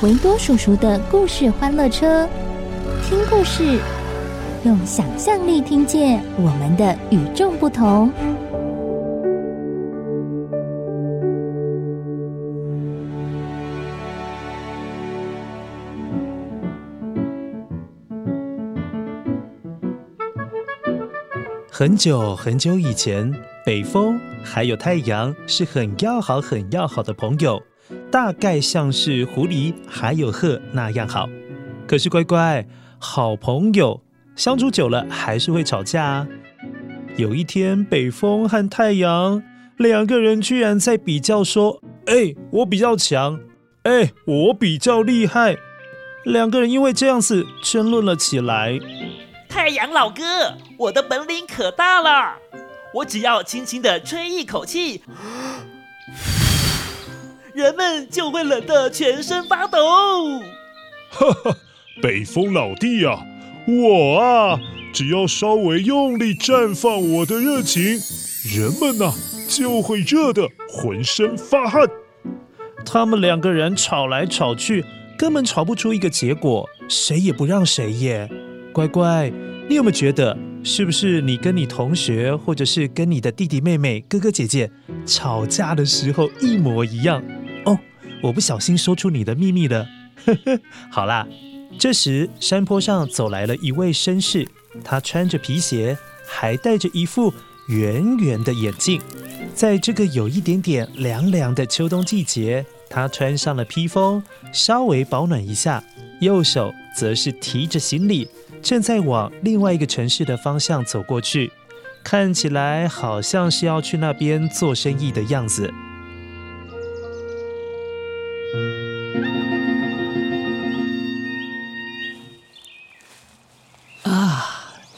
维多叔叔的故事欢乐车，听故事，用想象力听见我们的与众不同。很久很久以前，北风还有太阳是很要好、很要好的朋友，大概像是狐狸还有鹤那样好。可是乖乖，好朋友相处久了还是会吵架。有一天，北风和太阳两个人居然在比较说：“哎，我比较强，哎，我比较厉害。”两个人因为这样子争论了起来。太阳老哥，我的本领可大了！我只要轻轻的吹一口气，人们就会冷得全身发抖。哈哈，北风老弟呀，我啊，只要稍微用力绽放我的热情，人们呐就会热得浑身发汗。他们两个人吵来吵去，根本吵不出一个结果，谁也不让谁耶。乖乖，你有没有觉得，是不是你跟你同学，或者是跟你的弟弟妹妹、哥哥姐姐吵架的时候一模一样？我不小心说出你的秘密了。好啦，这时山坡上走来了一位绅士，他穿着皮鞋，还戴着一副圆圆的眼镜。在这个有一点点凉凉的秋冬季节，他穿上了披风，稍微保暖一下，右手则是提着行李。正在往另外一个城市的方向走过去，看起来好像是要去那边做生意的样子。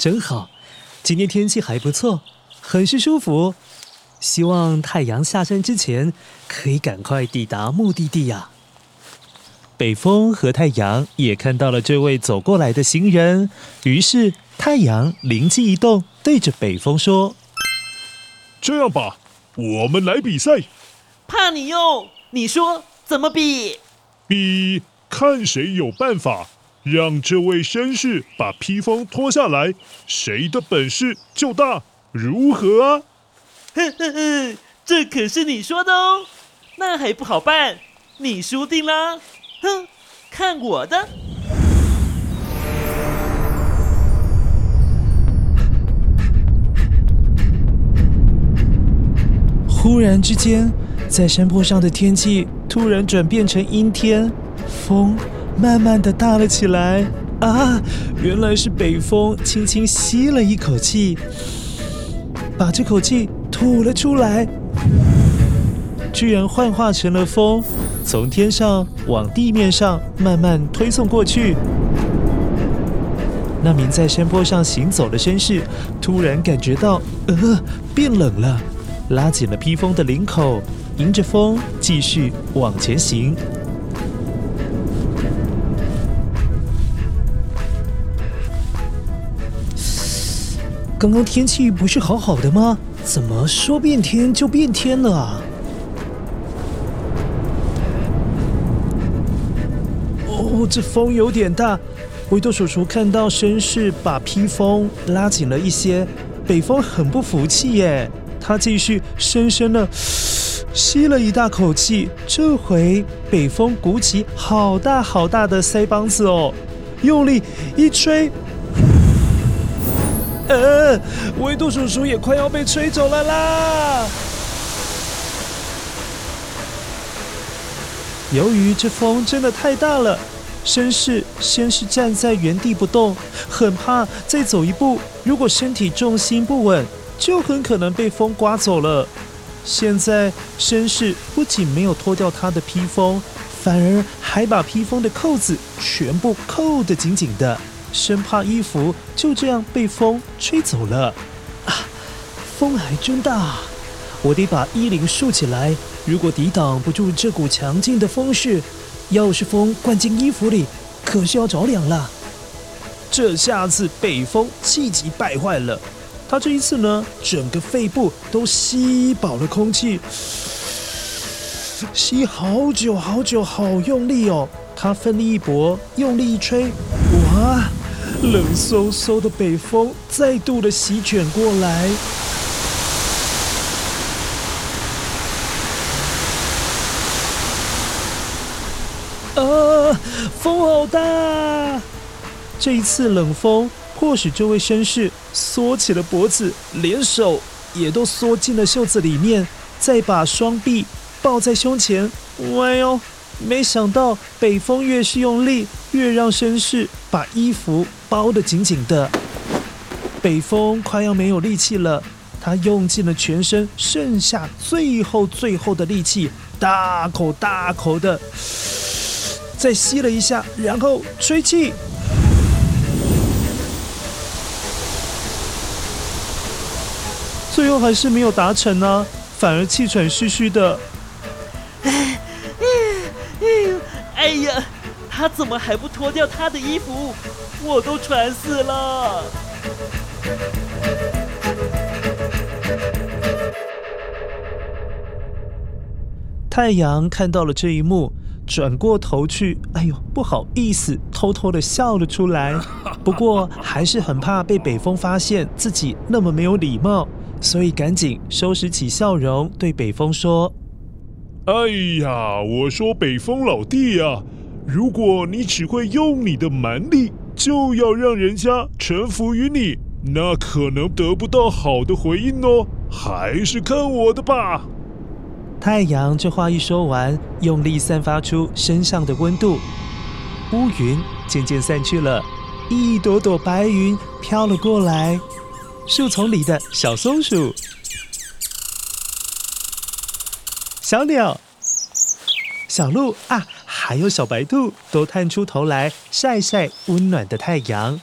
真好！今天天气还不错，很是舒服。希望太阳下山之前可以赶快抵达目的地呀。北风和太阳也看到了这位走过来的行人，于是太阳灵机一动，对着北风说：“这样吧，我们来比赛。怕你哟？你说怎么比？比看谁有办法让这位绅士把披风脱下来，谁的本事就大，如何啊？”哼哼哼，这可是你说的哦，那还不好办，你输定啦。哼，看我的！忽然之间，在山坡上的天气突然转变成阴天，风慢慢的大了起来。啊，原来是北风轻轻吸了一口气，把这口气吐了出来。居然幻化成了风，从天上往地面上慢慢推送过去。那名在山坡上行走的绅士突然感觉到，呃，变冷了，拉紧了披风的领口，迎着风继续往前行。刚刚天气不是好好的吗？怎么说变天就变天了啊？哦，这风有点大。维多叔叔看到绅士把披风拉紧了一些，北风很不服气耶。他继续深深的 吸了一大口气，这回北风鼓起好大好大的腮帮子哦，用力一吹，维度叔叔也快要被吹走了啦！由于这风真的太大了，绅士先是站在原地不动，很怕再走一步，如果身体重心不稳，就很可能被风刮走了。现在，绅士不仅没有脱掉他的披风，反而还把披风的扣子全部扣得紧紧的，生怕衣服就这样被风吹走了。啊，风还真大，我得把衣领竖起来。如果抵挡不住这股强劲的风势，要是风灌进衣服里，可是要着凉了。这下子北风气急败坏了。他这一次呢，整个肺部都吸饱了空气，吸好久好久，好用力哦！他奋力一搏，用力一吹，哇，冷飕飕的北风再度的席卷过来。啊，风好大！这一次冷风。迫使这位绅士缩起了脖子，连手也都缩进了袖子里面，再把双臂抱在胸前。哎呦，没想到北风越是用力，越让绅士把衣服包得紧紧的。北风快要没有力气了，他用尽了全身剩下最后最后的力气，大口大口的 再吸了一下，然后吹气。最后还是没有达成呢、啊，反而气喘吁吁的。他怎么还不脱掉他的衣服？我都喘死了。太阳看到了这一幕，转过头去，哎呦，不好意思，偷偷的笑了出来。不过还是很怕被北风发现自己那么没有礼貌。所以赶紧收拾起笑容，对北风说：“哎呀，我说北风老弟呀，如果你只会用你的蛮力，就要让人家臣服于你，那可能得不到好的回应哦。还是看我的吧。”太阳这话一说完，用力散发出身上的温度，乌云渐渐散去了，一朵朵白云飘了过来。树丛里的小松鼠、小鸟、小鹿啊，还有小白兔，都探出头来晒晒温暖的太阳。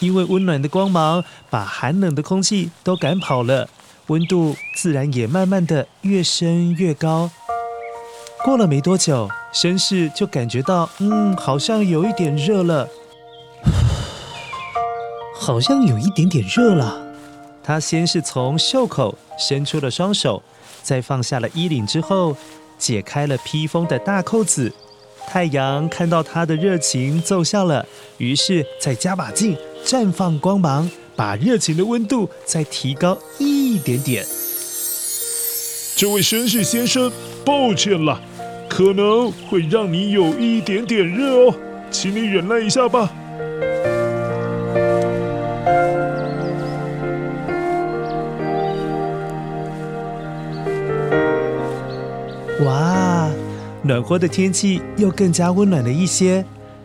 因为温暖的光芒把寒冷的空气都赶跑了，温度自然也慢慢的越升越高。过了没多久，绅士就感觉到，嗯，好像有一点热了，好像有一点点热了。他先是从袖口伸出了双手，在放下了衣领之后，解开了披风的大扣子。太阳看到他的热情奏效了，于是再加把劲，绽放光芒，把热情的温度再提高一点点。这位绅士先生，抱歉了，可能会让你有一点点热哦，请你忍耐一下吧。暖和的天气又更加温暖了一些。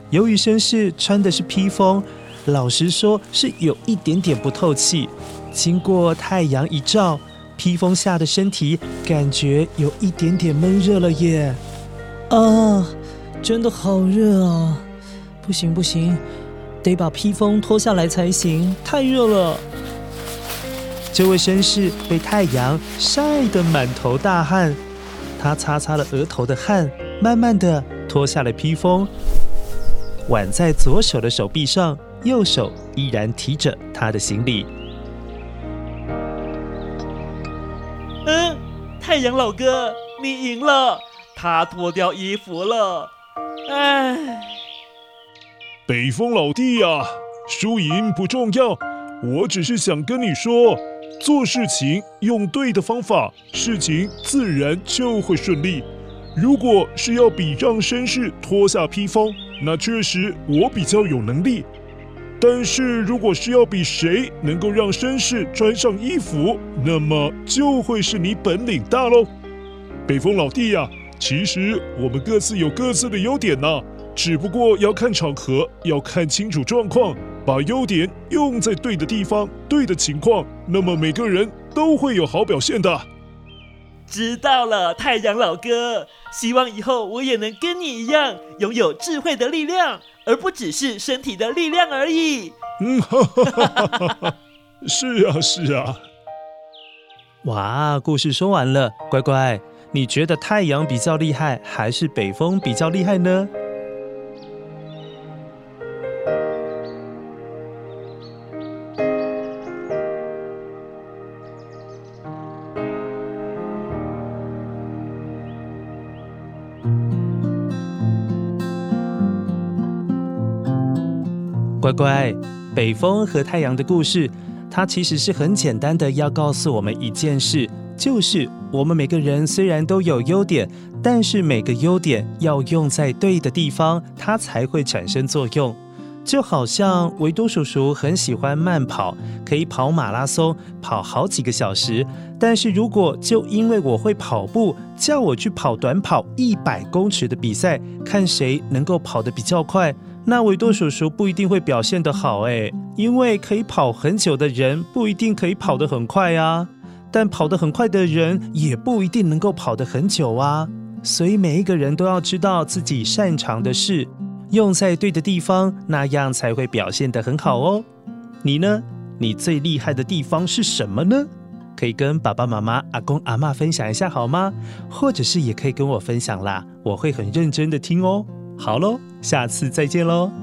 由于绅士穿的是披风，老实说是有一点点不透气。经过太阳一照，披风下的身体感觉有一点点闷热了耶。啊，真的好热啊！不行不行，得把披风脱下来才行，太热了。这位绅士被太阳晒得满头大汗。他擦擦了额头的汗，慢慢的脱下了披风，挽在左手的手臂上，右手依然提着他的行李。嗯，太阳老哥，你赢了，他脱掉衣服了。哎，北风老弟呀，输赢不重要，我只是想跟你说，做事情用对的方法，事情自然就会顺利。如果是要比让绅士脱下披风，那确实我比较有能力。但是如果是要比谁能够让绅士穿上衣服，那么就会是你本领大喽。北风老弟呀、其实我们各自有各自的优点呐，只不过要看场合，要看清楚状况，把优点用在对的地方、对的情况，那么每个人都会有好表现的。知道了，太阳老哥，希望以后我也能跟你一样，拥有智慧的力量，而不只是身体的力量而已。嗯，哈哈哈哈哈，是啊，是啊。哇，故事说完了，乖乖，你觉得太阳比较厉害，还是北风比较厉害呢？乖乖，北风和太阳的故事，它其实是很简单的，要告诉我们一件事，就是我们每个人虽然都有优点，但是每个优点要用在对的地方，它才会产生作用。就好像维多叔叔很喜欢慢跑，可以跑马拉松，跑好几个小时。但是如果就因为我会跑步，叫我去跑短跑一百公尺的比赛，看谁能够跑得比较快。那维多叔叔不一定会表现得好哎，因为可以跑很久的人不一定可以跑得很快啊，但跑得很快的人也不一定能够跑得很久啊。所以每一个人都要知道自己擅长的事，用在对的地方，那样才会表现得很好哦。你呢？你最厉害的地方是什么呢？可以跟爸爸妈妈、阿公阿嬷分享一下好吗？或者是也可以跟我分享啦，我会很认真的听哦。好喽，下次再见喽。